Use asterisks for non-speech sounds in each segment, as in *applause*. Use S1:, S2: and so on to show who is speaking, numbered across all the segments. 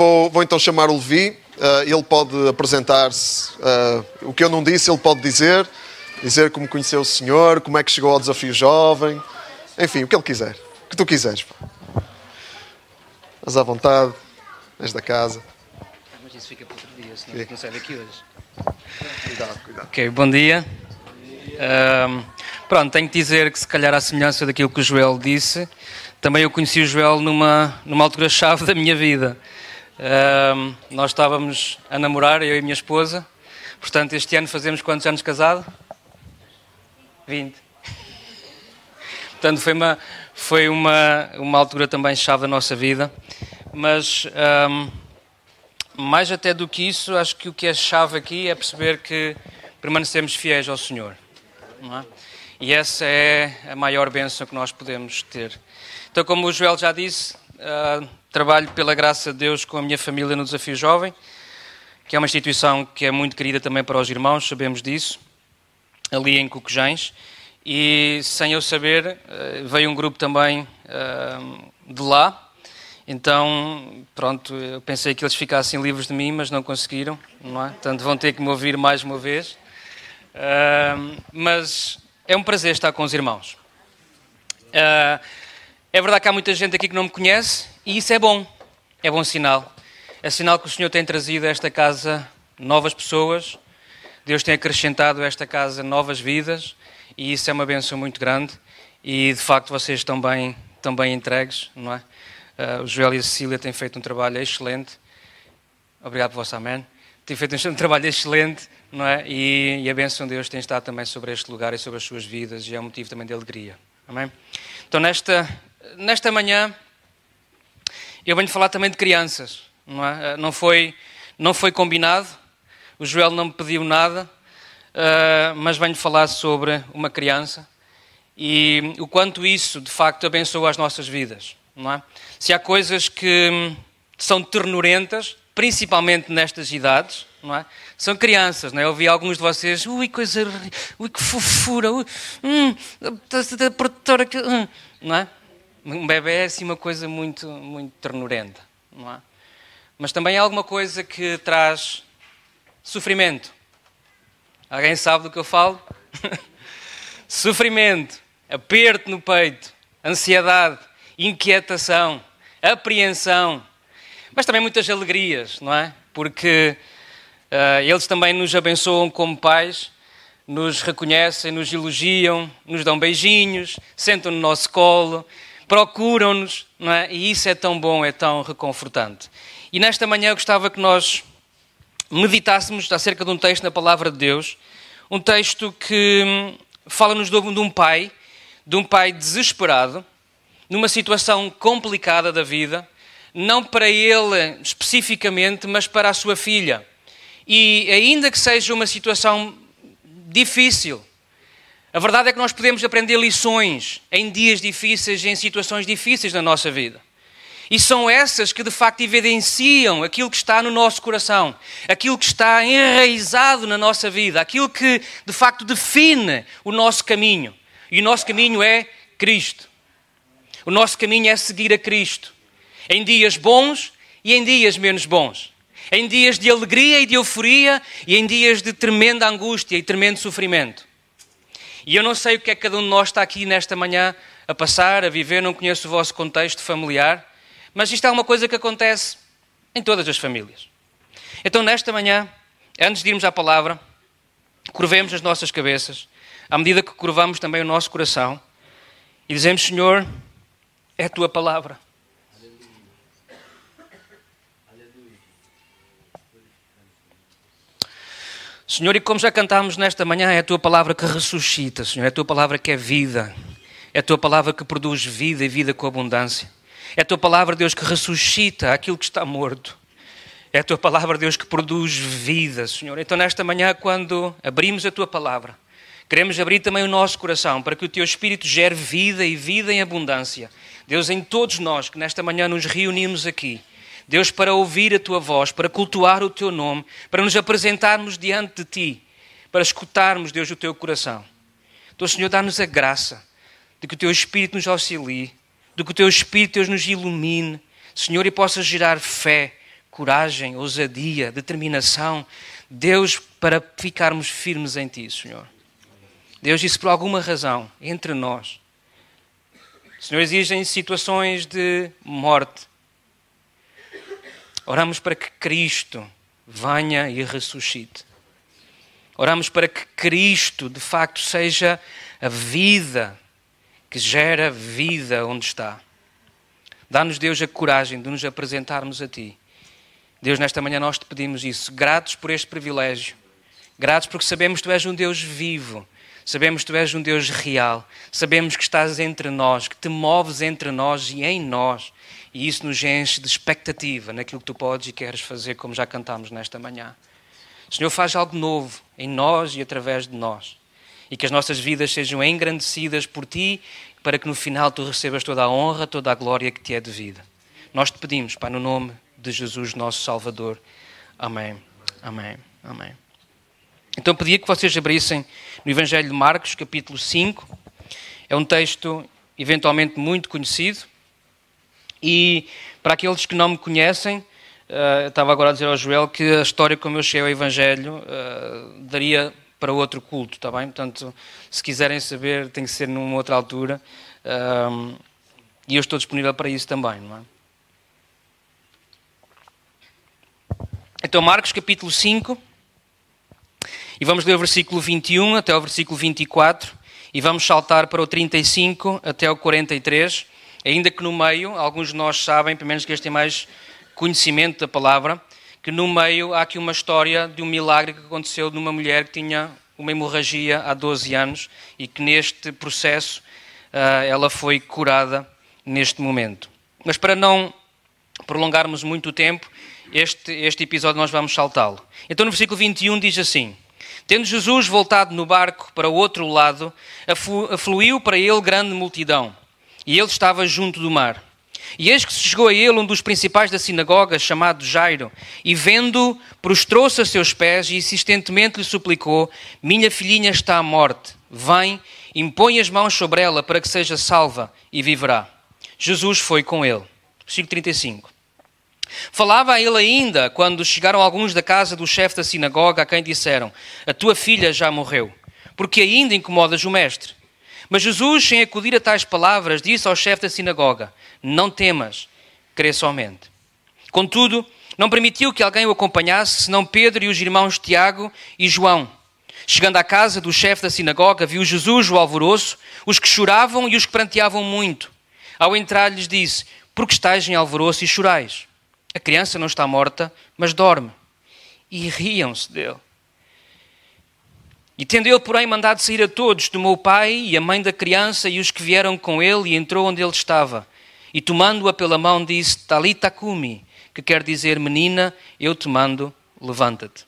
S1: Vou, vou então chamar o Levi. Uh, ele pode apresentar-se. Uh, o que eu não disse, ele pode dizer. Dizer como conheceu o Senhor, como é que chegou ao desafio jovem. Enfim, o que ele quiser. O que tu quiseres. Mas à vontade. És da casa.
S2: Mas isso fica para outro dia, senão não sai daqui hoje.
S1: Cuidado, cuidado.
S2: Ok, bom dia. Um, pronto, tenho que dizer que se calhar à semelhança daquilo que o Joel disse, também eu conheci o Joel numa, numa altura-chave *laughs* da minha vida. Nós estávamos a namorar, eu e minha esposa. Portanto, este ano fazemos quantos anos casado? 20. Portanto, foi uma, foi uma, uma altura também chave da nossa vida. Mas, um, mais até do que isso, acho que o que é chave aqui é perceber que permanecemos fiéis ao Senhor. É? E essa é a maior bênção que nós podemos ter. Então, como o Joel já disse, uh, trabalho pela graça de Deus com a minha família no Desafio Jovem, que é uma instituição que é muito querida também para os irmãos, sabemos disso, ali em Coquejães. E sem eu saber, uh, veio um grupo também uh, de lá. Então, pronto, eu pensei que eles ficassem livres de mim, mas não conseguiram, não é? Portanto, vão ter que me ouvir mais uma vez. mas é um prazer estar com os irmãos. Uh, é verdade que há muita gente aqui que não me conhece e isso é bom, é bom sinal. É sinal que o Senhor tem trazido a esta casa novas pessoas, Deus tem acrescentado a esta casa novas vidas e isso é uma benção muito grande e de facto vocês estão bem, estão bem entregues, não é? Uh, o Joel e a Cecília têm feito um trabalho excelente. Obrigado por vosso amém. Têm feito um *laughs* trabalho excelente, não é? E, e a bênção de Deus tem estado também sobre este lugar e sobre as suas vidas e é um motivo também de alegria. Amém? Então, nesta, nesta manhã, eu venho falar também de crianças. Não, é? não, foi, não foi combinado, o Joel não me pediu nada, uh, mas venho falar sobre uma criança e o quanto isso, de facto, abençoa as nossas vidas. Não é? Se há coisas que são ternurentas, principalmente nestas idades, não é? São crianças, não é? Eu ouvi alguns de vocês, ui, coisa, ui, que fofura, ui, hum, da protetora, hum, não é? Um bebê é assim uma coisa muito, muito ternurenta, não é? Mas também é alguma coisa que traz sofrimento. Alguém sabe do que eu falo? *laughs* sofrimento, aperto no peito, ansiedade, inquietação, apreensão, mas também muitas alegrias, não é? Porque uh, eles também nos abençoam como pais, nos reconhecem, nos elogiam, nos dão beijinhos, sentam no nosso colo, procuram-nos, é? E isso é tão bom, é tão reconfortante. E nesta manhã eu gostava que nós meditássemos acerca de um texto na Palavra de Deus, um texto que hum, fala-nos de um pai, de um pai desesperado, numa situação complicada da vida, não para ele especificamente, mas para a sua filha. E ainda que seja uma situação difícil, a verdade é que nós podemos aprender lições em dias difíceis, em situações difíceis na nossa vida. E são essas que de facto evidenciam aquilo que está no nosso coração, aquilo que está enraizado na nossa vida, aquilo que de facto define o nosso caminho. E o nosso caminho é Cristo. O nosso caminho é seguir a Cristo em dias bons e em dias menos bons, em dias de alegria e de euforia e em dias de tremenda angústia e tremendo sofrimento. E eu não sei o que é que cada um de nós está aqui nesta manhã a passar, a viver, não conheço o vosso contexto familiar, mas isto é uma coisa que acontece em todas as famílias. Então, nesta manhã, antes de irmos à palavra, curvemos as nossas cabeças, à medida que curvamos também o nosso coração, e dizemos: Senhor, é a tua palavra. Senhor, e como já cantámos nesta manhã, é a tua palavra que ressuscita, Senhor, é a tua palavra que é vida, é a tua palavra que produz vida e vida com abundância. É a tua palavra, Deus, que ressuscita aquilo que está morto. É a tua palavra, Deus, que produz vida, Senhor. Então, nesta manhã, quando abrimos a tua palavra, queremos abrir também o nosso coração para que o teu Espírito gere vida e vida em abundância. Deus, em todos nós que nesta manhã nos reunimos aqui, Deus, para ouvir a tua voz, para cultuar o teu nome, para nos apresentarmos diante de ti, para escutarmos, Deus, o teu coração. Então, Senhor, dá-nos a graça de que o teu Espírito nos auxilie, de que o teu Espírito, Deus, nos ilumine, Senhor, e possa gerar fé, coragem, ousadia, determinação. Deus, para ficarmos firmes em Ti, Senhor. Deus disse por alguma razão, entre nós. Senhor, existem situações de morte. Oramos para que Cristo venha e ressuscite. Oramos para que Cristo, de facto, seja a vida que gera vida onde está. Dá-nos, Deus, a coragem de nos apresentarmos a Ti. Deus, nesta manhã nós te pedimos isso, gratos por este privilégio, gratos porque sabemos que Tu és um Deus vivo, sabemos que Tu és um Deus real, sabemos que estás entre nós, que te moves entre nós e em nós, e isso nos enche de expectativa naquilo que Tu podes e queres fazer, como já cantámos nesta manhã. Senhor, faz algo novo em nós e através de nós e que as nossas vidas sejam engrandecidas por Ti, para que no final Tu recebas toda a honra, toda a glória que Te é devida. Nós te pedimos, Pai, no nome de Jesus, nosso Salvador. Amém. Amém. Amém. Então pedia que vocês abrissem no Evangelho de Marcos, capítulo 5. É um texto eventualmente muito conhecido. E para aqueles que não me conhecem, uh, estava agora a dizer ao Joel que a história como eu cheguei ao Evangelho uh, daria para outro culto, está bem? Portanto, se quiserem saber, tem que ser numa outra altura. Um, e eu estou disponível para isso também, não é? Então, Marcos capítulo 5, e vamos ler o versículo 21 até o versículo 24, e vamos saltar para o 35 até o 43, ainda que no meio, alguns de nós sabem, pelo menos que este tem mais conhecimento da palavra, que no meio há aqui uma história de um milagre que aconteceu numa mulher que tinha uma hemorragia há 12 anos e que neste processo uh, ela foi curada neste momento. Mas para não prolongarmos muito o tempo, este, este episódio nós vamos saltá-lo. Então no versículo 21 diz assim: Tendo Jesus voltado no barco para o outro lado, afluiu para ele grande multidão, e ele estava junto do mar. E eis que se chegou a ele um dos principais da sinagoga, chamado Jairo, e vendo, prostrou-se a seus pés e insistentemente lhe suplicou: Minha filhinha está à morte, vem, impõe as mãos sobre ela para que seja salva e viverá. Jesus foi com ele. Versículo 35. Falava a ele ainda quando chegaram alguns da casa do chefe da sinagoga, a quem disseram: A tua filha já morreu, porque ainda incomodas o mestre. Mas Jesus, sem acudir a tais palavras, disse ao chefe da sinagoga: Não temas, crê somente. Contudo, não permitiu que alguém o acompanhasse, senão Pedro e os irmãos Tiago e João. Chegando à casa do chefe da sinagoga, viu Jesus o alvoroço, os que choravam e os que pranteavam muito. Ao entrar, lhes disse: Por que estáis em alvoroço e chorais? A criança não está morta, mas dorme. E riam-se dele. E tendo ele, porém, mandado sair a todos, tomou o pai e a mãe da criança e os que vieram com ele e entrou onde ele estava. E tomando-a pela mão, disse: Talita cumi, que quer dizer, menina, eu te mando, levanta-te.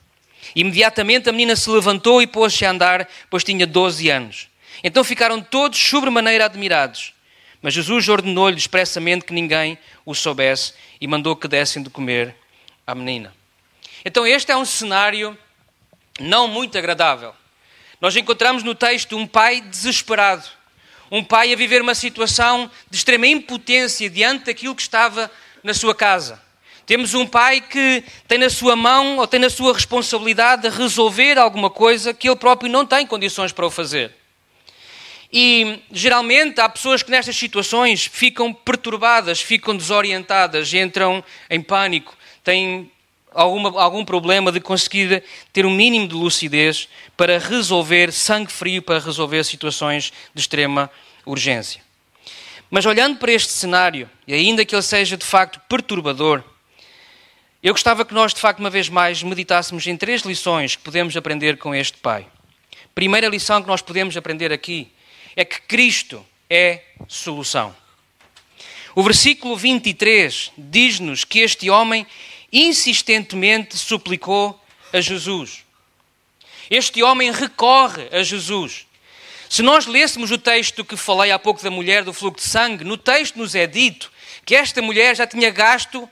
S2: Imediatamente a menina se levantou e pôs-se a andar, pois tinha doze anos. Então ficaram todos sobremaneira admirados. Mas Jesus ordenou-lhe expressamente que ninguém o soubesse e mandou que dessem de comer à menina. Então este é um cenário não muito agradável. Nós encontramos no texto um pai desesperado, um pai a viver uma situação de extrema impotência diante daquilo que estava na sua casa. Temos um pai que tem na sua mão ou tem na sua responsabilidade de resolver alguma coisa que ele próprio não tem condições para o fazer. E geralmente há pessoas que nestas situações ficam perturbadas, ficam desorientadas, entram em pânico, têm alguma, algum problema de conseguir ter um mínimo de lucidez para resolver, sangue frio, para resolver situações de extrema urgência. Mas olhando para este cenário, e ainda que ele seja de facto perturbador, eu gostava que nós, de facto, uma vez mais, meditássemos em três lições que podemos aprender com este Pai. Primeira lição que nós podemos aprender aqui é que Cristo é solução. O versículo 23 diz-nos que este homem insistentemente suplicou a Jesus. Este homem recorre a Jesus. Se nós lêssemos o texto que falei há pouco da mulher do fluxo de sangue, no texto nos é dito que esta mulher já tinha gasto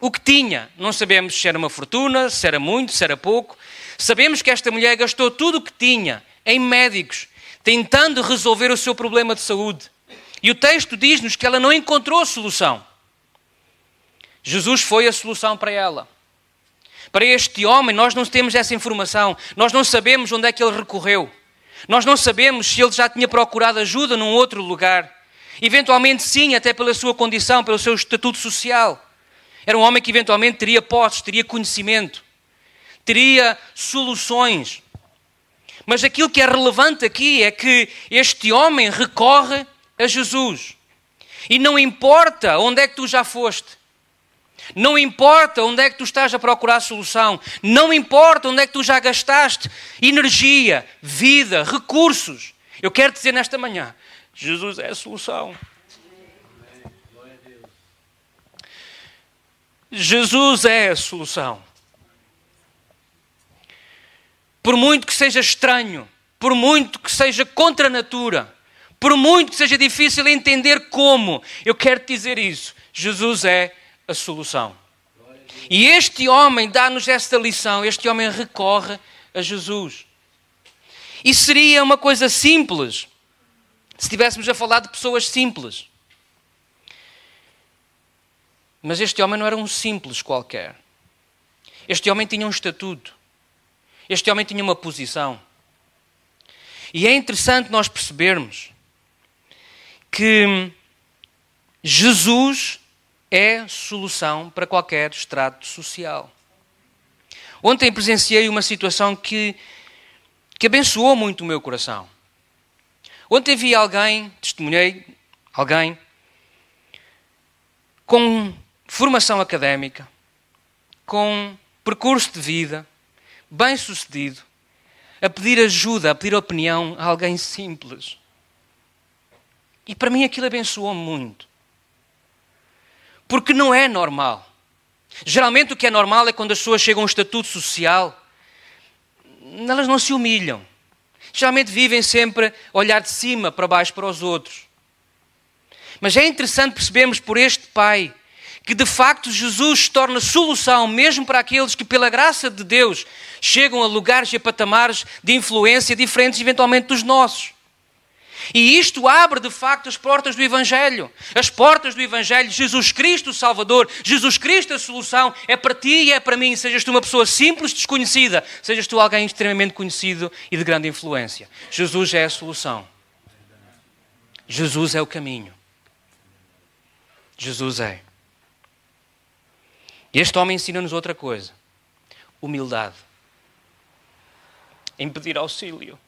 S2: o que tinha. Não sabemos se era uma fortuna, se era muito, se era pouco. Sabemos que esta mulher gastou tudo o que tinha em médicos, tentando resolver o seu problema de saúde. E o texto diz-nos que ela não encontrou solução. Jesus foi a solução para ela. Para este homem, nós não temos essa informação. Nós não sabemos onde é que ele recorreu. Nós não sabemos se ele já tinha procurado ajuda num outro lugar. Eventualmente, sim, até pela sua condição, pelo seu estatuto social. Era um homem que eventualmente teria posses, teria conhecimento, teria soluções. Mas aquilo que é relevante aqui é que este homem recorre a Jesus. E não importa onde é que tu já foste, não importa onde é que tu estás a procurar solução, não importa onde é que tu já gastaste energia, vida, recursos. Eu quero dizer nesta manhã: Jesus é a solução. Jesus é a solução. Por muito que seja estranho, por muito que seja contra a natura, por muito que seja difícil entender como, eu quero te dizer isso: Jesus é a solução. E este homem dá-nos esta lição, este homem recorre a Jesus. E seria uma coisa simples se estivéssemos a falar de pessoas simples. Mas este homem não era um simples qualquer. Este homem tinha um estatuto. Este homem tinha uma posição. E é interessante nós percebermos que Jesus é solução para qualquer estrato social. Ontem presenciei uma situação que, que abençoou muito o meu coração. Ontem vi alguém, testemunhei alguém, com formação académica, com percurso de vida, bem sucedido, a pedir ajuda, a pedir opinião a alguém simples. E para mim aquilo abençoou-me muito. Porque não é normal. Geralmente o que é normal é quando as pessoas chegam a um estatuto social, elas não se humilham. Geralmente vivem sempre a olhar de cima para baixo para os outros. Mas é interessante percebermos por este pai que de facto Jesus torna solução mesmo para aqueles que, pela graça de Deus, chegam a lugares e a patamares de influência diferentes, eventualmente, dos nossos. E isto abre de facto as portas do Evangelho. As portas do Evangelho, Jesus Cristo o Salvador, Jesus Cristo a solução, é para ti e é para mim. Sejas tu uma pessoa simples, desconhecida, sejas tu alguém extremamente conhecido e de grande influência. Jesus é a solução. Jesus é o caminho. Jesus é. Este homem ensina-nos outra coisa: humildade. Em pedir auxílio.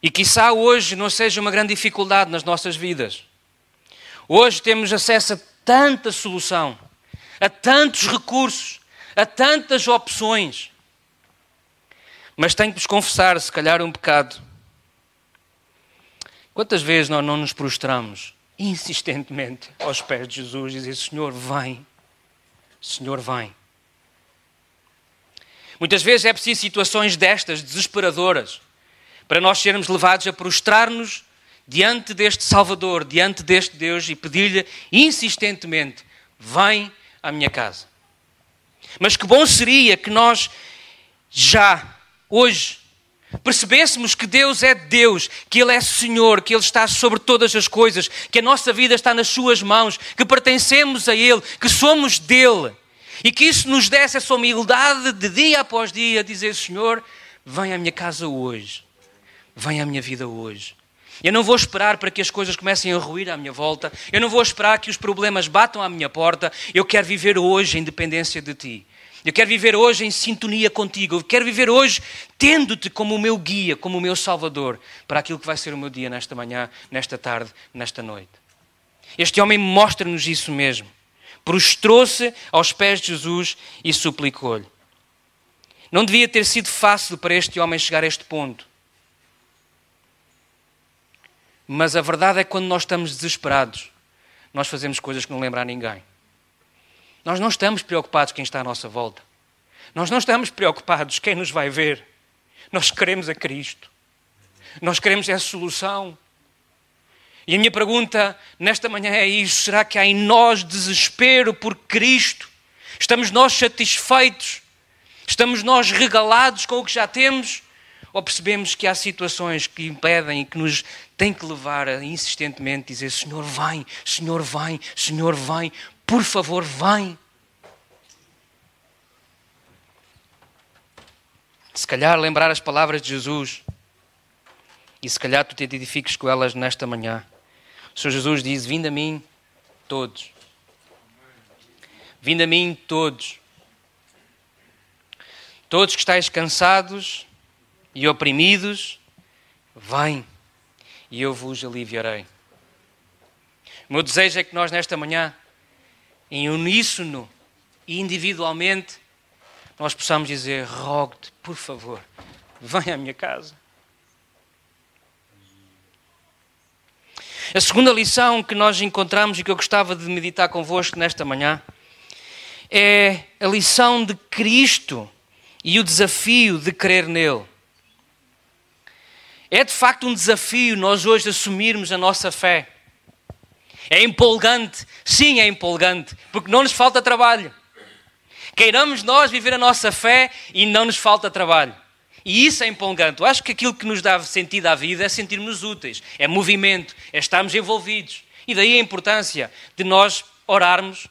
S2: E quiçá hoje não seja uma grande dificuldade nas nossas vidas. Hoje temos acesso a tanta solução, a tantos recursos, a tantas opções. Mas tenho que vos confessar, se calhar, um pecado. Quantas vezes nós não nos prostramos insistentemente aos pés de Jesus e dizer: Senhor, vem, Senhor, vem. Muitas vezes é preciso situações destas, desesperadoras, para nós sermos levados a prostrar-nos diante deste Salvador, diante deste Deus e pedir-lhe insistentemente: Vem à minha casa. Mas que bom seria que nós já, hoje, percebêssemos que Deus é Deus, que Ele é Senhor, que Ele está sobre todas as coisas, que a nossa vida está nas Suas mãos, que pertencemos a Ele, que somos dele. E que isso nos desse essa humildade de dia após dia, dizer: Senhor, vem à minha casa hoje vem à minha vida hoje. Eu não vou esperar para que as coisas comecem a ruir à minha volta. Eu não vou esperar que os problemas batam à minha porta. Eu quero viver hoje em dependência de Ti. Eu quero viver hoje em sintonia contigo. Eu quero viver hoje tendo-te como o meu guia, como o meu salvador para aquilo que vai ser o meu dia nesta manhã, nesta tarde, nesta noite. Este homem mostra-nos isso mesmo. Prostrou-se aos pés de Jesus e suplicou-lhe. Não devia ter sido fácil para este homem chegar a este ponto. Mas a verdade é que quando nós estamos desesperados, nós fazemos coisas que não lembram a ninguém. Nós não estamos preocupados quem está à nossa volta. Nós não estamos preocupados quem nos vai ver. Nós queremos a Cristo. Nós queremos essa solução. E a minha pergunta nesta manhã é isso: será que há em nós desespero por Cristo? Estamos nós satisfeitos? Estamos nós regalados com o que já temos? Ou percebemos que há situações que impedem e que nos têm que levar a insistentemente dizer: Senhor, vem, Senhor, vem, Senhor, vem, por favor, vem. Se calhar lembrar as palavras de Jesus e se calhar tu te identifiques com elas nesta manhã. O Senhor Jesus diz: Vinde a mim todos. Vinde a mim todos. Todos que estáis cansados e oprimidos, vem e eu vos aliviarei. O meu desejo é que nós nesta manhã em uníssono e individualmente, nós possamos dizer: rogo-te, por favor, vem à minha casa. A segunda lição que nós encontramos e que eu gostava de meditar convosco nesta manhã é a lição de Cristo e o desafio de crer nele. É de facto um desafio nós hoje assumirmos a nossa fé. É empolgante, sim, é empolgante, porque não nos falta trabalho. Queiramos nós viver a nossa fé e não nos falta trabalho. E isso é empolgante. Eu acho que aquilo que nos dá sentido à vida é sentirmos úteis, é movimento, é estarmos envolvidos. E daí a importância de nós orarmos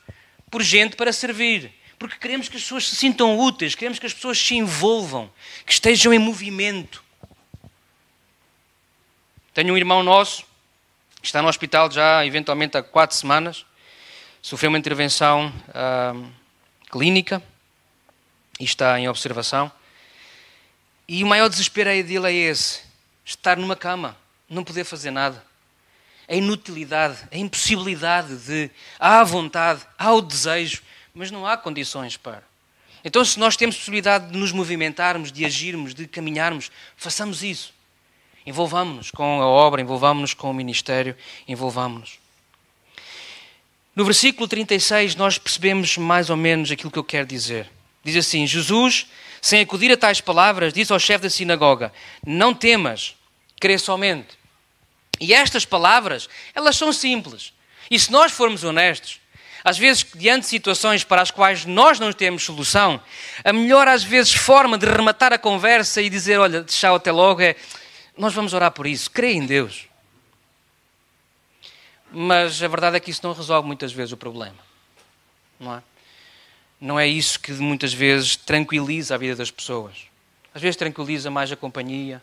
S2: por gente para servir. Porque queremos que as pessoas se sintam úteis, queremos que as pessoas se envolvam, que estejam em movimento. Tenho um irmão nosso está no hospital já eventualmente há quatro semanas, sofreu uma intervenção clínica e está em observação. E o maior desespero dele é esse: estar numa cama, não poder fazer nada. A inutilidade, a impossibilidade de. Há a vontade, há o desejo, mas não há condições para. Então, se nós temos possibilidade de nos movimentarmos, de agirmos, de caminharmos, façamos isso. Envolvamos-nos com a obra, envolvamos-nos com o ministério, envolvamos-nos. No versículo 36, nós percebemos mais ou menos aquilo que eu quero dizer. Diz assim: Jesus sem acudir a tais palavras, disse ao chefe da sinagoga: Não temas, crê somente. E estas palavras, elas são simples. E se nós formos honestos, às vezes, diante de situações para as quais nós não temos solução, a melhor, às vezes, forma de rematar a conversa e dizer: Olha, tchau, até logo, é nós vamos orar por isso, crê em Deus. Mas a verdade é que isso não resolve muitas vezes o problema. Não é? não é isso que muitas vezes tranquiliza a vida das pessoas. Às vezes tranquiliza mais a companhia,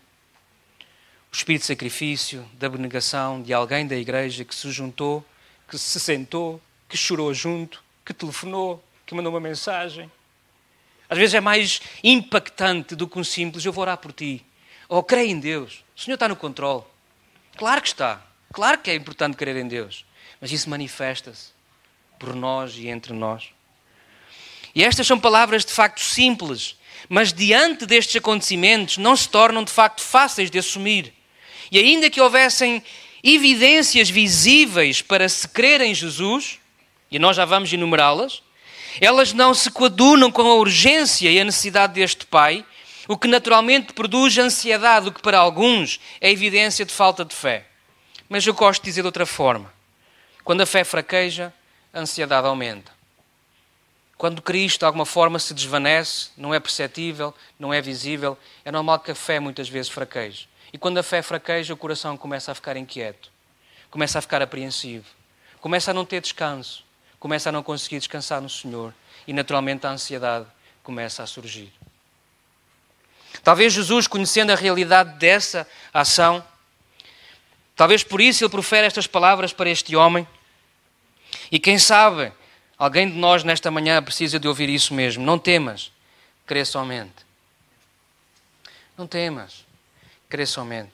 S2: o espírito de sacrifício, da abnegação de alguém da igreja que se juntou, que se sentou, que chorou junto, que telefonou, que mandou uma mensagem. Às vezes é mais impactante do que um simples eu vou orar por ti. Ou oh, creio em Deus. O Senhor está no controle. Claro que está. Claro que é importante crer em Deus. Mas isso manifesta-se por nós e entre nós. E estas são palavras de facto simples, mas diante destes acontecimentos não se tornam de facto fáceis de assumir. E ainda que houvessem evidências visíveis para se crer em Jesus, e nós já vamos enumerá-las, elas não se coadunam com a urgência e a necessidade deste Pai, o que naturalmente produz ansiedade, o que para alguns é evidência de falta de fé. Mas eu gosto de dizer de outra forma: quando a fé fraqueja, a ansiedade aumenta. Quando Cristo de alguma forma se desvanece, não é perceptível, não é visível, é normal que a fé muitas vezes fraqueje. E quando a fé fraqueja, o coração começa a ficar inquieto, começa a ficar apreensivo, começa a não ter descanso, começa a não conseguir descansar no Senhor e naturalmente a ansiedade começa a surgir. Talvez Jesus, conhecendo a realidade dessa ação, talvez por isso ele profere estas palavras para este homem. E quem sabe, Alguém de nós nesta manhã precisa de ouvir isso mesmo. Não temas, crê somente. Não temas, crê somente.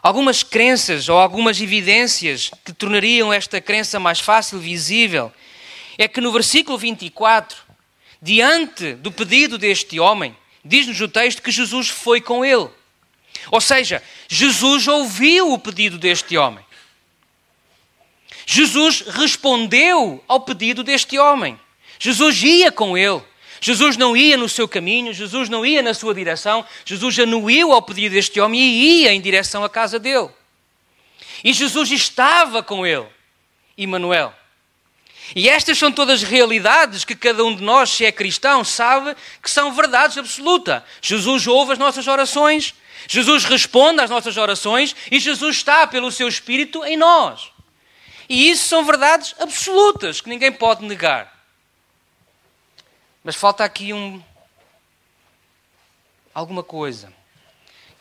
S2: Algumas crenças ou algumas evidências que tornariam esta crença mais fácil, visível, é que no versículo 24, diante do pedido deste homem, diz-nos o texto que Jesus foi com ele. Ou seja, Jesus ouviu o pedido deste homem. Jesus respondeu ao pedido deste homem. Jesus ia com ele. Jesus não ia no seu caminho, Jesus não ia na sua direção, Jesus anuiu ao pedido deste homem e ia em direção à casa dele. E Jesus estava com ele, Emmanuel. E estas são todas realidades que cada um de nós, se é cristão, sabe que são verdades absolutas. Jesus ouve as nossas orações, Jesus responde às nossas orações e Jesus está pelo seu Espírito em nós. E isso são verdades absolutas que ninguém pode negar. Mas falta aqui um. alguma coisa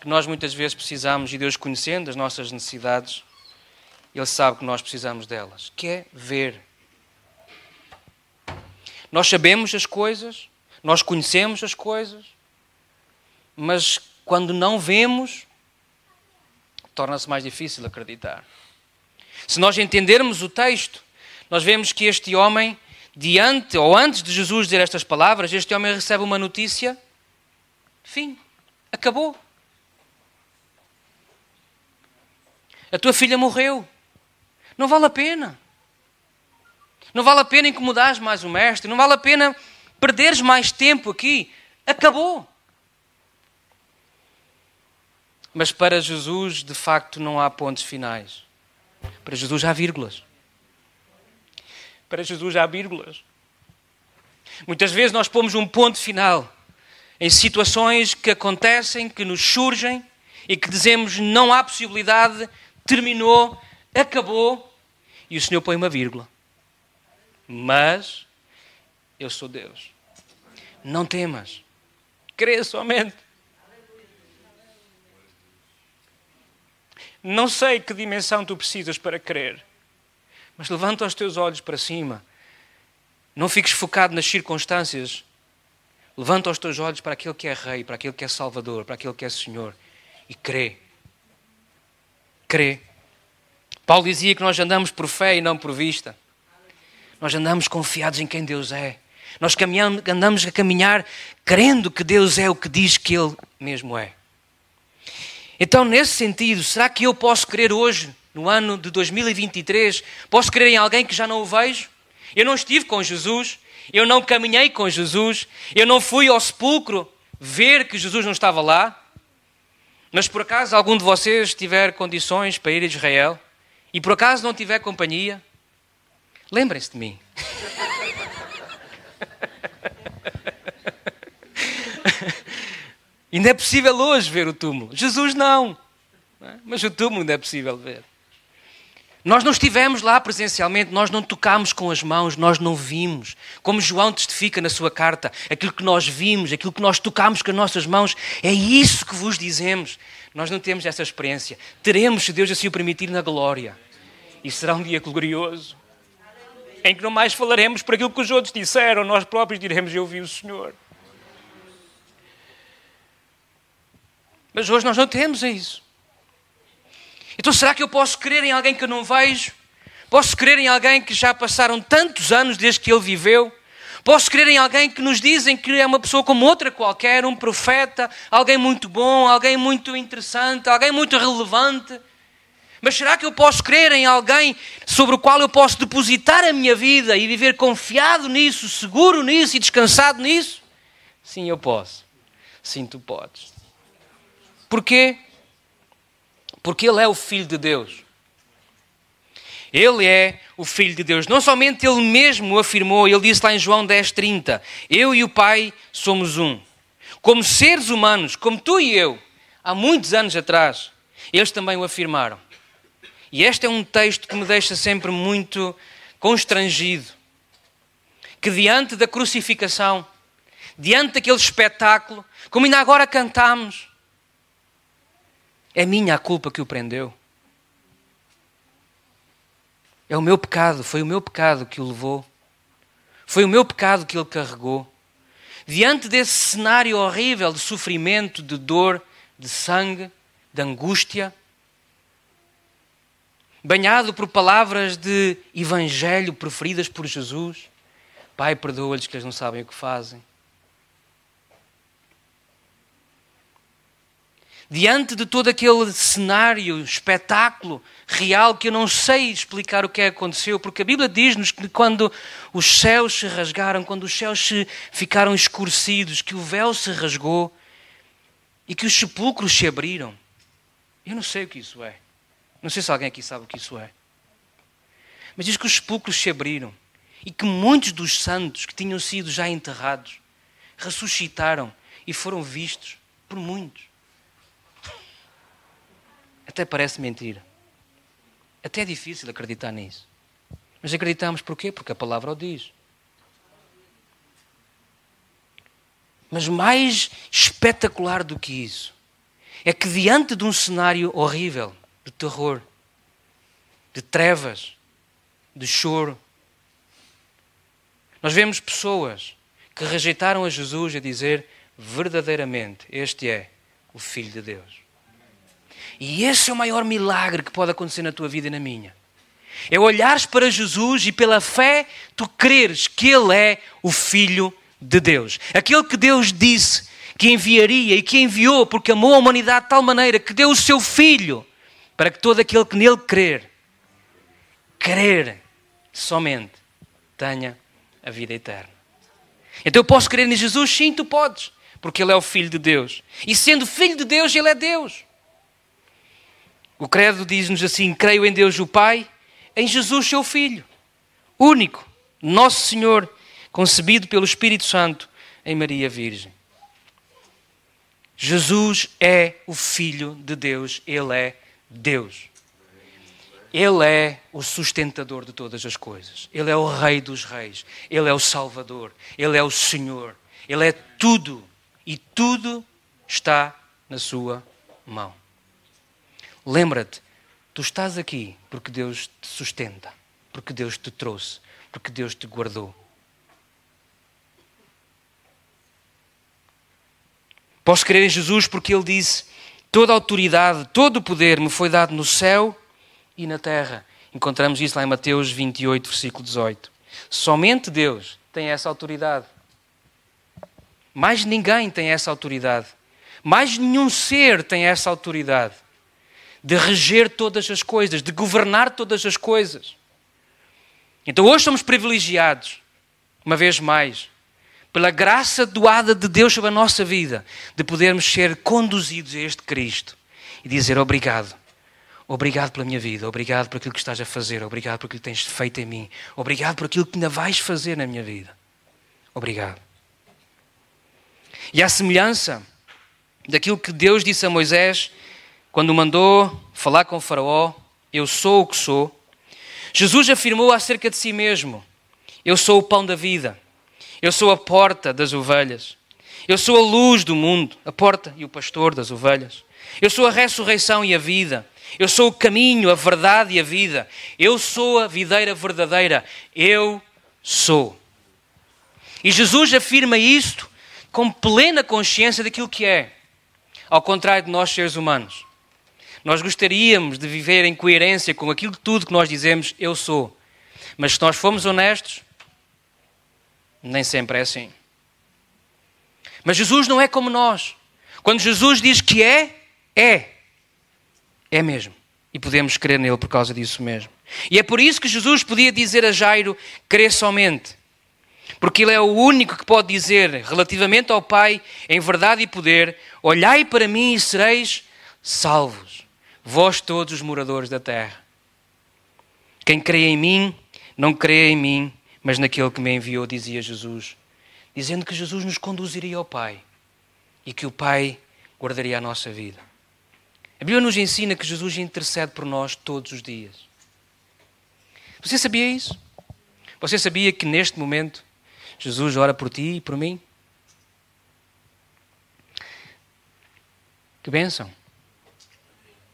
S2: que nós muitas vezes precisamos e Deus conhecendo as nossas necessidades, Ele sabe que nós precisamos delas, que é ver. Nós sabemos as coisas, nós conhecemos as coisas, mas quando não vemos, torna-se mais difícil acreditar. Se nós entendermos o texto, nós vemos que este homem, diante ou antes de Jesus dizer estas palavras, este homem recebe uma notícia: fim, acabou. A tua filha morreu. Não vale a pena. Não vale a pena incomodares mais o mestre. Não vale a pena perderes mais tempo aqui. Acabou. Mas para Jesus, de facto, não há pontos finais. Para Jesus há vírgulas. Para Jesus há vírgulas. Muitas vezes nós pomos um ponto final em situações que acontecem, que nos surgem e que dizemos não há possibilidade, terminou, acabou, e o Senhor põe uma vírgula. Mas eu sou Deus. Não temas. Crê somente. Não sei que dimensão tu precisas para crer, mas levanta os teus olhos para cima. Não fiques focado nas circunstâncias. Levanta os teus olhos para aquele que é Rei, para aquele que é Salvador, para aquele que é Senhor e crê. Crê. Paulo dizia que nós andamos por fé e não por vista. Nós andamos confiados em quem Deus é. Nós andamos a caminhar crendo que Deus é o que diz que Ele mesmo é. Então, nesse sentido, será que eu posso crer hoje, no ano de 2023, posso crer em alguém que já não o vejo? Eu não estive com Jesus, eu não caminhei com Jesus, eu não fui ao sepulcro ver que Jesus não estava lá. Mas por acaso algum de vocês tiver condições para ir a Israel e por acaso não tiver companhia, lembrem-se de mim. *laughs* Ainda é possível hoje ver o túmulo. Jesus não. Mas o túmulo ainda é possível ver. Nós não estivemos lá presencialmente, nós não tocámos com as mãos, nós não vimos. Como João testifica na sua carta, aquilo que nós vimos, aquilo que nós tocámos com as nossas mãos, é isso que vos dizemos. Nós não temos essa experiência. Teremos, se Deus assim o permitir, na glória. E será um dia glorioso, em que não mais falaremos por aquilo que os outros disseram, nós próprios diremos: Eu vi o Senhor. Mas hoje nós não temos isso. Então será que eu posso crer em alguém que eu não vejo? Posso crer em alguém que já passaram tantos anos desde que ele viveu? Posso crer em alguém que nos dizem que é uma pessoa como outra qualquer, um profeta, alguém muito bom, alguém muito interessante, alguém muito relevante? Mas será que eu posso crer em alguém sobre o qual eu posso depositar a minha vida e viver confiado nisso, seguro nisso e descansado nisso? Sim, eu posso. Sim, tu podes. Porquê? Porque ele é o Filho de Deus. Ele é o Filho de Deus. Não somente ele mesmo afirmou, ele disse lá em João 10,30: Eu e o Pai somos um. Como seres humanos, como tu e eu, há muitos anos atrás, eles também o afirmaram. E este é um texto que me deixa sempre muito constrangido. Que diante da crucificação, diante daquele espetáculo, como ainda agora cantamos, é minha a culpa que o prendeu. É o meu pecado, foi o meu pecado que o levou. Foi o meu pecado que ele carregou. Diante desse cenário horrível de sofrimento, de dor, de sangue, de angústia, banhado por palavras de evangelho preferidas por Jesus, Pai, perdoa-lhes que eles não sabem o que fazem. diante de todo aquele cenário, espetáculo real que eu não sei explicar o que é que aconteceu, porque a Bíblia diz-nos que quando os céus se rasgaram, quando os céus se ficaram escurecidos, que o véu se rasgou e que os sepulcros se abriram. Eu não sei o que isso é. Não sei se alguém aqui sabe o que isso é. Mas diz que os sepulcros se abriram e que muitos dos santos que tinham sido já enterrados ressuscitaram e foram vistos por muitos. Até parece mentira. Até é difícil acreditar nisso. Mas acreditamos porquê? Porque a palavra o diz. Mas mais espetacular do que isso é que, diante de um cenário horrível, de terror, de trevas, de choro, nós vemos pessoas que rejeitaram a Jesus a dizer verdadeiramente: Este é o Filho de Deus. E esse é o maior milagre que pode acontecer na tua vida e na minha. É olhares para Jesus e pela fé tu creres que Ele é o Filho de Deus. Aquele que Deus disse que enviaria e que enviou porque amou a humanidade de tal maneira que deu o seu Filho para que todo aquele que nele crer, crer somente, tenha a vida eterna. Então eu posso crer em Jesus? Sim, tu podes, porque Ele é o Filho de Deus. E sendo Filho de Deus, Ele é Deus. O credo diz-nos assim: creio em Deus o Pai, em Jesus, seu Filho, único, nosso Senhor, concebido pelo Espírito Santo em Maria Virgem. Jesus é o Filho de Deus, Ele é Deus. Ele é o sustentador de todas as coisas. Ele é o Rei dos Reis. Ele é o Salvador. Ele é o Senhor. Ele é tudo. E tudo está na Sua mão. Lembra-te, tu estás aqui porque Deus te sustenta, porque Deus te trouxe, porque Deus te guardou. Posso crer em Jesus porque Ele disse: Toda a autoridade, todo o poder me foi dado no céu e na terra. Encontramos isso lá em Mateus 28, versículo 18. Somente Deus tem essa autoridade. Mais ninguém tem essa autoridade. Mais nenhum ser tem essa autoridade de reger todas as coisas, de governar todas as coisas. Então hoje somos privilegiados, uma vez mais, pela graça doada de Deus sobre a nossa vida, de podermos ser conduzidos a este Cristo e dizer obrigado. Obrigado pela minha vida, obrigado por aquilo que estás a fazer, obrigado por aquilo que tens feito em mim, obrigado por aquilo que ainda vais fazer na minha vida. Obrigado. E à semelhança daquilo que Deus disse a Moisés quando mandou falar com o Faraó, eu sou o que sou, Jesus afirmou acerca de si mesmo: Eu sou o pão da vida, eu sou a porta das ovelhas, eu sou a luz do mundo, a porta e o pastor das ovelhas, eu sou a ressurreição e a vida, eu sou o caminho, a verdade e a vida, eu sou a videira verdadeira, eu sou. E Jesus afirma isto com plena consciência daquilo que é, ao contrário de nós seres humanos. Nós gostaríamos de viver em coerência com aquilo tudo que nós dizemos, eu sou. Mas se nós formos honestos, nem sempre é assim. Mas Jesus não é como nós. Quando Jesus diz que é, é. É mesmo. E podemos crer nele por causa disso mesmo. E é por isso que Jesus podia dizer a Jairo: crê somente. Porque ele é o único que pode dizer, relativamente ao Pai, em verdade e poder: olhai para mim e sereis salvos vós todos os moradores da terra. Quem crê em mim, não crê em mim, mas naquele que me enviou, dizia Jesus, dizendo que Jesus nos conduziria ao Pai e que o Pai guardaria a nossa vida. A Bíblia nos ensina que Jesus intercede por nós todos os dias. Você sabia isso? Você sabia que neste momento Jesus ora por ti e por mim? Que bênção!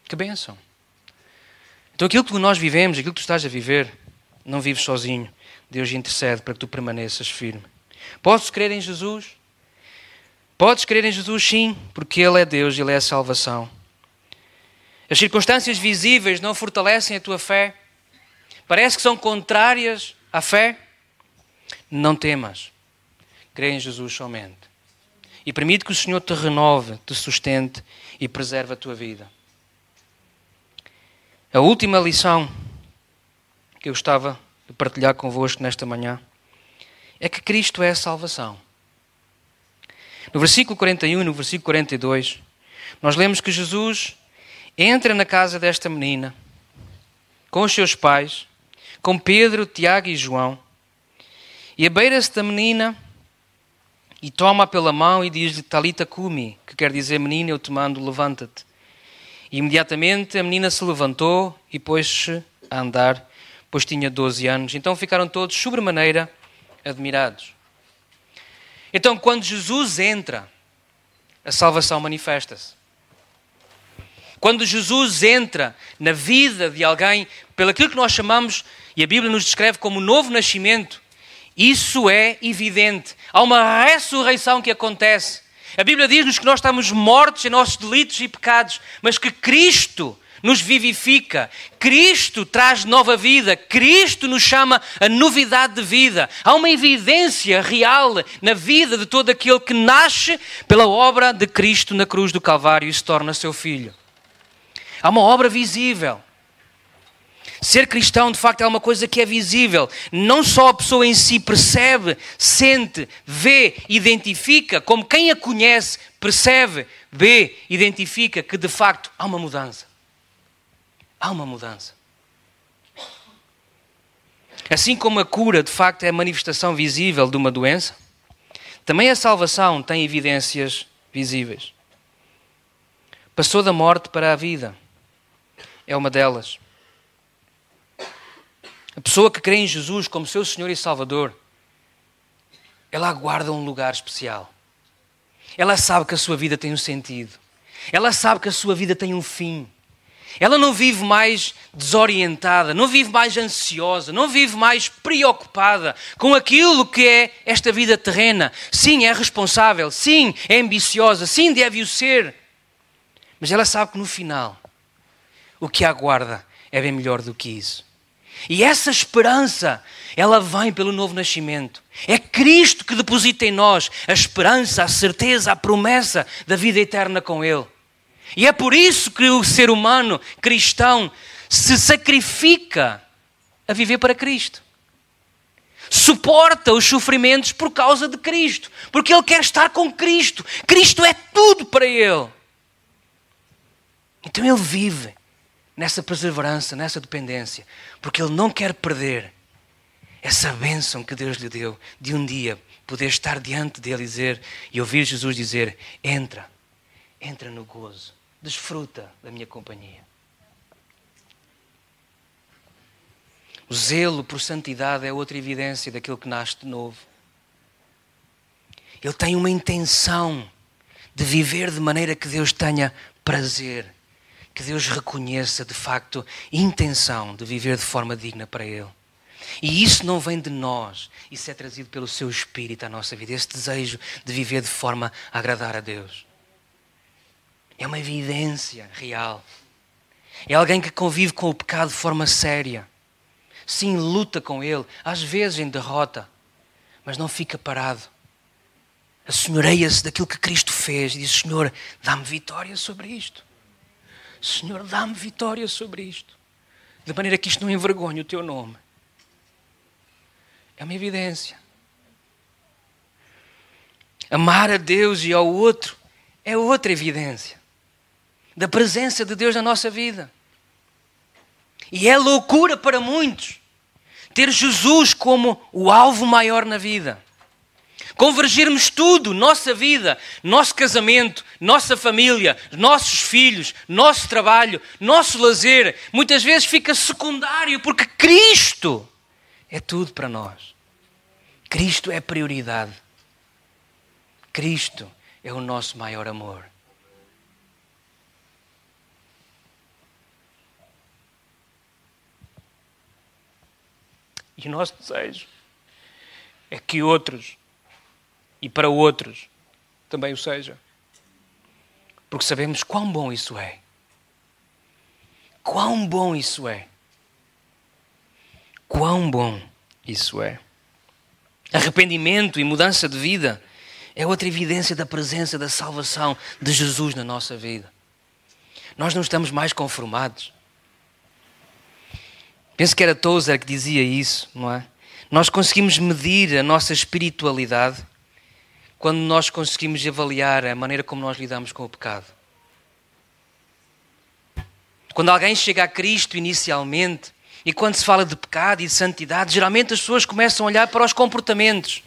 S2: Que bênção. Então aquilo que nós vivemos, aquilo que tu estás a viver, não vives sozinho. Deus intercede para que tu permaneças firme. Podes crer em Jesus? Podes crer em Jesus, sim, porque Ele é Deus, Ele é a salvação. As circunstâncias visíveis não fortalecem a tua fé? Parece que são contrárias à fé? Não temas. Crê em Jesus somente. E permite que o Senhor te renove, te sustente e preserve a tua vida. A última lição que eu estava a partilhar convosco nesta manhã é que Cristo é a salvação. No versículo 41 e no versículo 42, nós lemos que Jesus entra na casa desta menina com os seus pais, com Pedro, Tiago e João, e abeira-se da menina e toma pela mão e diz-lhe Talita Kumi, que quer dizer menina, eu te mando, levanta-te. E imediatamente a menina se levantou e pôs-se a andar, pois tinha 12 anos. Então ficaram todos sobremaneira admirados. Então, quando Jesus entra, a salvação manifesta-se. Quando Jesus entra na vida de alguém, pelo aquilo que nós chamamos, e a Bíblia nos descreve como novo nascimento, isso é evidente. Há uma ressurreição que acontece. A Bíblia diz-nos que nós estamos mortos em nossos delitos e pecados, mas que Cristo nos vivifica, Cristo traz nova vida, Cristo nos chama a novidade de vida. Há uma evidência real na vida de todo aquele que nasce pela obra de Cristo na cruz do Calvário e se torna seu filho. Há uma obra visível. Ser cristão, de facto, é uma coisa que é visível. Não só a pessoa em si percebe, sente, vê, identifica, como quem a conhece percebe, vê, identifica que de facto há uma mudança. Há uma mudança. Assim como a cura, de facto, é a manifestação visível de uma doença, também a salvação tem evidências visíveis. Passou da morte para a vida. É uma delas. A pessoa que crê em Jesus como seu Senhor e Salvador, ela aguarda um lugar especial. Ela sabe que a sua vida tem um sentido. Ela sabe que a sua vida tem um fim. Ela não vive mais desorientada, não vive mais ansiosa, não vive mais preocupada com aquilo que é esta vida terrena. Sim, é responsável, sim, é ambiciosa, sim, deve o ser. Mas ela sabe que no final, o que aguarda é bem melhor do que isso. E essa esperança, ela vem pelo novo nascimento. É Cristo que deposita em nós a esperança, a certeza, a promessa da vida eterna com Ele. E é por isso que o ser humano cristão se sacrifica a viver para Cristo. Suporta os sofrimentos por causa de Cristo, porque ele quer estar com Cristo. Cristo é tudo para ele. Então ele vive nessa perseverança, nessa dependência, porque ele não quer perder essa bênção que Deus lhe deu de um dia poder estar diante dele e dizer e ouvir Jesus dizer: entra, entra no gozo desfruta da minha companhia. O zelo por santidade é outra evidência daquilo que nasce de novo. Ele tem uma intenção de viver de maneira que Deus tenha prazer, que Deus reconheça de facto intenção de viver de forma digna para Ele. E isso não vem de nós, isso é trazido pelo Seu Espírito à nossa vida, esse desejo de viver de forma a agradar a Deus. É uma evidência real. É alguém que convive com o pecado de forma séria. Sim, luta com ele, às vezes em derrota, mas não fica parado. Assenhoreia-se daquilo que Cristo fez e diz: Senhor, dá-me vitória sobre isto. Senhor, dá-me vitória sobre isto. De maneira que isto não envergonhe o teu nome. É uma evidência. Amar a Deus e ao outro é outra evidência da presença de Deus na nossa vida. E é loucura para muitos ter Jesus como o alvo maior na vida. Convergirmos tudo, nossa vida, nosso casamento, nossa família, nossos filhos, nosso trabalho, nosso lazer, muitas vezes fica secundário porque Cristo é tudo para nós. Cristo é prioridade. Cristo é o nosso maior amor. E o nosso desejo é que outros, e para outros, também o seja. Porque sabemos quão bom isso é. Quão bom isso é. Quão bom isso é. Arrependimento e mudança de vida é outra evidência da presença da salvação de Jesus na nossa vida. Nós não estamos mais conformados. Penso que era Tozer que dizia isso, não é? Nós conseguimos medir a nossa espiritualidade quando nós conseguimos avaliar a maneira como nós lidamos com o pecado. Quando alguém chega a Cristo inicialmente e quando se fala de pecado e de santidade, geralmente as pessoas começam a olhar para os comportamentos.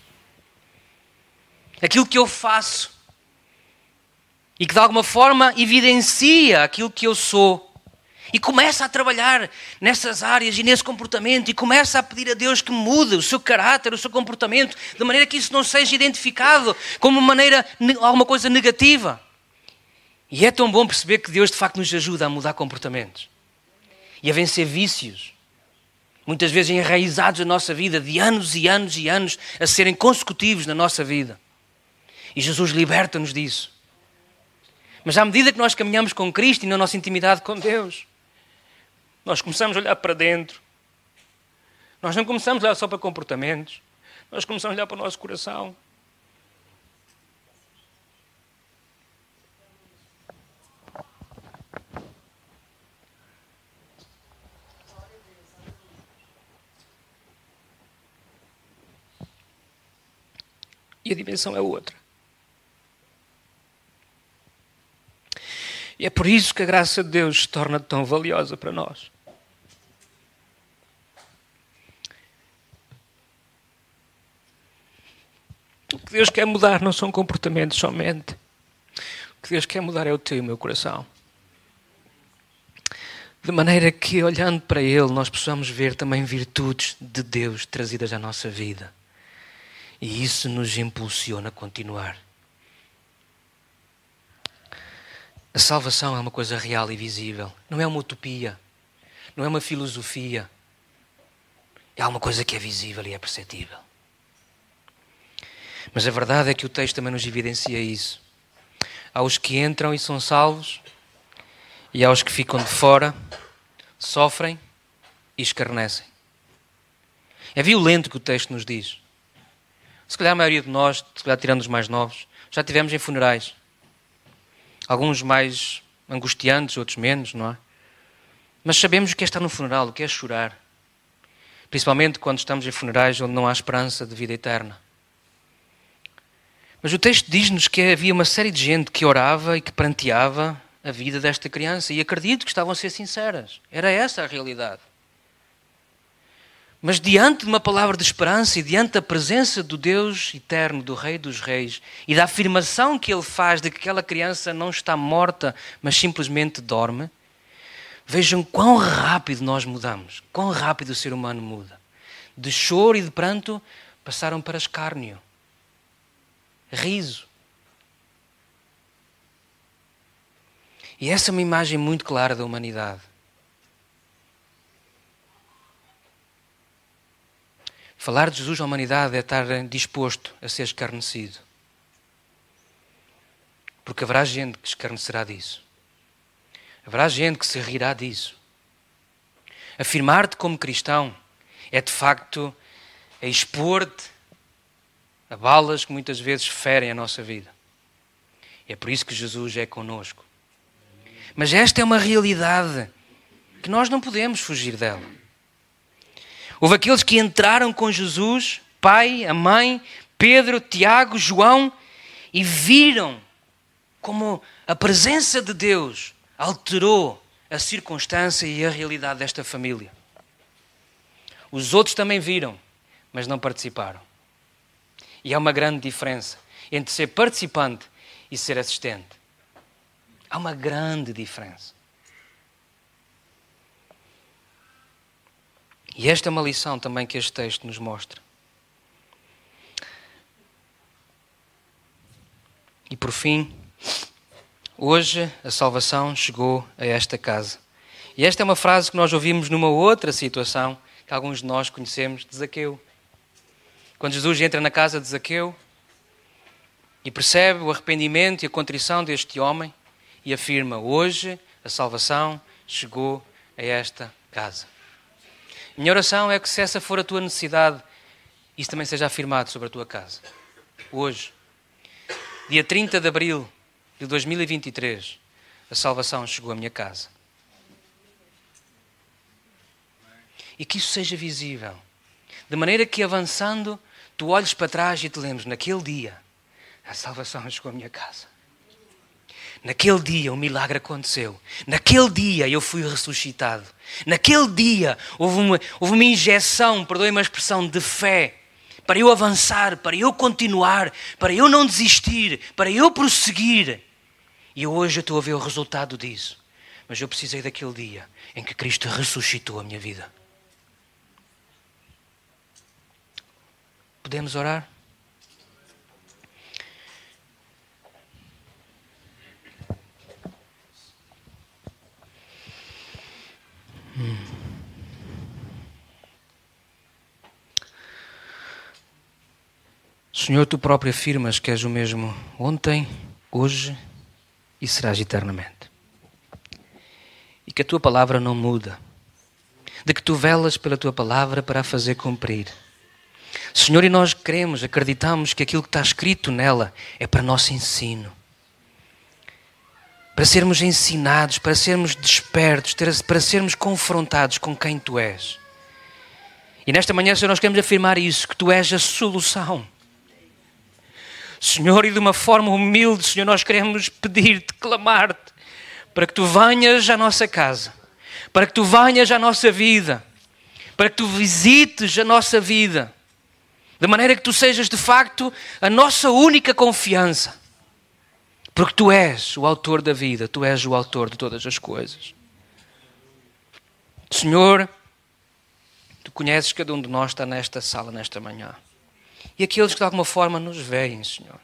S2: Aquilo que eu faço e que de alguma forma evidencia aquilo que eu sou. E começa a trabalhar nessas áreas e nesse comportamento e começa a pedir a Deus que mude o seu caráter, o seu comportamento, de maneira que isso não seja identificado como maneira, alguma coisa negativa. E é tão bom perceber que Deus de facto nos ajuda a mudar comportamentos e a vencer vícios. Muitas vezes enraizados na nossa vida, de anos e anos e anos, a serem consecutivos na nossa vida. E Jesus liberta-nos disso. Mas à medida que nós caminhamos com Cristo e na nossa intimidade com Deus, nós começamos a olhar para dentro. Nós não começamos a olhar só para comportamentos. Nós começamos a olhar para o nosso coração. E a dimensão é outra. E é por isso que a graça de Deus se torna tão valiosa para nós. Que Deus quer mudar não são comportamentos somente. O que Deus quer mudar é o teu e o meu coração. De maneira que, olhando para Ele, nós possamos ver também virtudes de Deus trazidas à nossa vida. E isso nos impulsiona a continuar. A salvação é uma coisa real e visível. Não é uma utopia. Não é uma filosofia. É uma coisa que é visível e é perceptível. Mas a verdade é que o texto também nos evidencia isso. Há os que entram e são salvos, e há os que ficam de fora, sofrem e escarnecem. É violento o que o texto nos diz. Se calhar a maioria de nós, se calhar tirando os mais novos, já tivemos em funerais. Alguns mais angustiantes, outros menos, não é? Mas sabemos o que é estar no funeral, o que é chorar. Principalmente quando estamos em funerais onde não há esperança de vida eterna. Mas o texto diz-nos que havia uma série de gente que orava e que pranteava a vida desta criança. E acredito que estavam a ser sinceras. Era essa a realidade. Mas diante de uma palavra de esperança e diante da presença do Deus eterno, do Rei dos Reis, e da afirmação que ele faz de que aquela criança não está morta, mas simplesmente dorme, vejam quão rápido nós mudamos, quão rápido o ser humano muda. De choro e de pranto passaram para escárnio, riso. E essa é uma imagem muito clara da humanidade. Falar de Jesus à humanidade é estar disposto a ser escarnecido. Porque haverá gente que escarnecerá disso. Haverá gente que se rirá disso. Afirmar-te como cristão é de facto expor-te a balas que muitas vezes ferem a nossa vida. É por isso que Jesus é conosco. Mas esta é uma realidade que nós não podemos fugir dela. Houve aqueles que entraram com Jesus, pai, a mãe, Pedro, Tiago, João, e viram como a presença de Deus alterou a circunstância e a realidade desta família. Os outros também viram, mas não participaram. E há uma grande diferença entre ser participante e ser assistente. Há uma grande diferença. E esta é uma lição também que este texto nos mostra. E por fim, hoje a salvação chegou a esta casa. E esta é uma frase que nós ouvimos numa outra situação que alguns de nós conhecemos de Zaqueu. Quando Jesus entra na casa de Zaqueu e percebe o arrependimento e a contrição deste homem e afirma: Hoje a salvação chegou a esta casa. Minha oração é que, se essa for a tua necessidade, isso também seja afirmado sobre a tua casa. Hoje, dia 30 de abril de 2023, a salvação chegou à minha casa. E que isso seja visível. De maneira que, avançando, tu olhes para trás e te lembres, naquele dia, a salvação chegou à minha casa. Naquele dia o milagre aconteceu. Naquele dia eu fui ressuscitado. Naquele dia houve uma, houve uma injeção, perdoe-me a expressão, de fé para eu avançar, para eu continuar, para eu não desistir, para eu prosseguir. E hoje eu estou a ver o resultado disso. mas eu precisei daquele dia em que Cristo ressuscitou a minha vida. Podemos orar? Hum. Senhor, tu próprio afirmas que és o mesmo ontem, hoje e serás eternamente. E que a tua palavra não muda. De que tu velas pela tua palavra para a fazer cumprir. Senhor, e nós cremos, acreditamos que aquilo que está escrito nela é para nosso ensino. Para sermos ensinados, para sermos despertos, para sermos confrontados com quem tu és. E nesta manhã, Senhor, nós queremos afirmar isso, que tu és a solução. Senhor, e de uma forma humilde, Senhor, nós queremos pedir-te, clamar-te, para que tu venhas à nossa casa, para que tu venhas à nossa vida, para que tu visites a nossa vida de maneira que tu sejas de facto a nossa única confiança. Porque tu és o autor da vida, tu és o autor de todas as coisas. Senhor, tu conheces cada um de nós está nesta sala nesta manhã. E aqueles que de alguma forma nos veem, Senhor.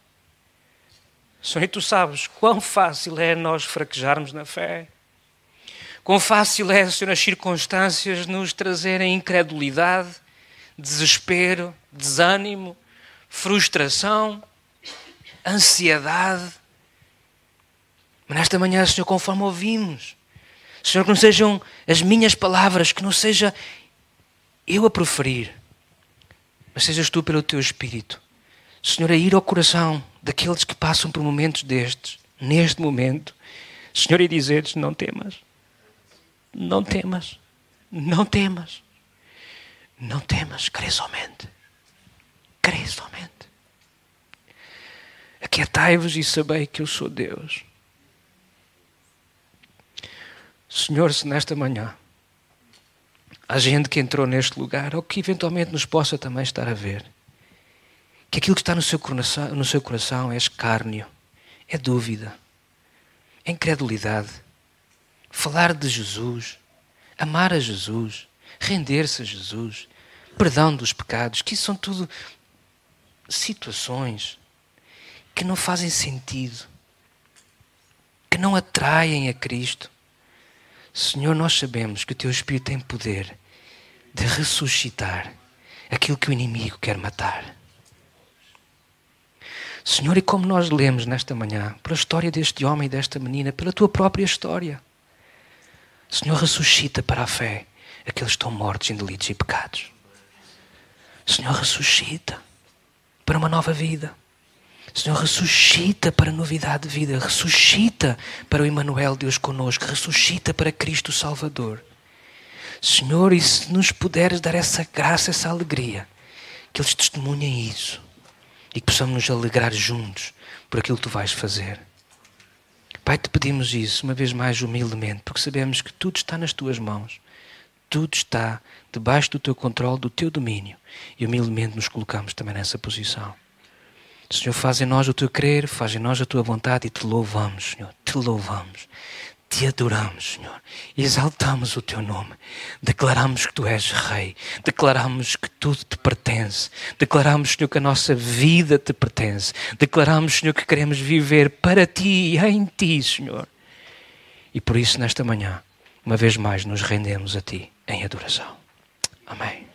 S2: Senhor, tu sabes quão fácil é nós fraquejarmos na fé. Quão fácil é, Senhor, as circunstâncias nos trazerem incredulidade, desespero, desânimo, frustração, ansiedade. Mas nesta manhã, Senhor, conforme ouvimos, Senhor, que não sejam as minhas palavras, que não seja eu a proferir, mas sejas tu pelo teu Espírito, Senhor, a ir ao coração daqueles que passam por momentos destes, neste momento, Senhor, e dizer-lhes: não temas, não temas, não temas. Não temas, crê somente. Crê somente. Aquietai-vos e sabei que eu sou Deus. Senhor, se nesta manhã há gente que entrou neste lugar, ou que eventualmente nos possa também estar a ver, que aquilo que está no seu coração, no seu coração é escárnio, é dúvida, é incredulidade. Falar de Jesus, amar a Jesus, render-se a Jesus, perdão dos pecados, que isso são tudo situações que não fazem sentido, que não atraem a Cristo. Senhor, nós sabemos que o Teu Espírito tem poder de ressuscitar aquilo que o inimigo quer matar. Senhor, e como nós lemos nesta manhã, pela história deste homem e desta menina, pela tua própria história, Senhor, ressuscita para a fé aqueles que estão mortos em delitos e pecados. Senhor, ressuscita para uma nova vida. Senhor, ressuscita para novidade de vida, ressuscita para o Emmanuel, Deus conosco, ressuscita para Cristo Salvador. Senhor, e se nos puderes dar essa graça, essa alegria, que eles testemunhem isso e que possamos nos alegrar juntos por aquilo que tu vais fazer. Pai, te pedimos isso uma vez mais humildemente, porque sabemos que tudo está nas tuas mãos tudo está debaixo do teu controle, do teu domínio. E humildemente nos colocamos também nessa posição. Senhor, faz em nós o teu querer, faz em nós a tua vontade e te louvamos, Senhor. Te louvamos. Te adoramos, Senhor. Exaltamos o teu nome. Declaramos que tu és Rei. Declaramos que tudo te pertence. Declaramos, Senhor, que a nossa vida te pertence. Declaramos, Senhor, que queremos viver para ti e em ti, Senhor. E por isso, nesta manhã, uma vez mais, nos rendemos a ti em adoração. Amém.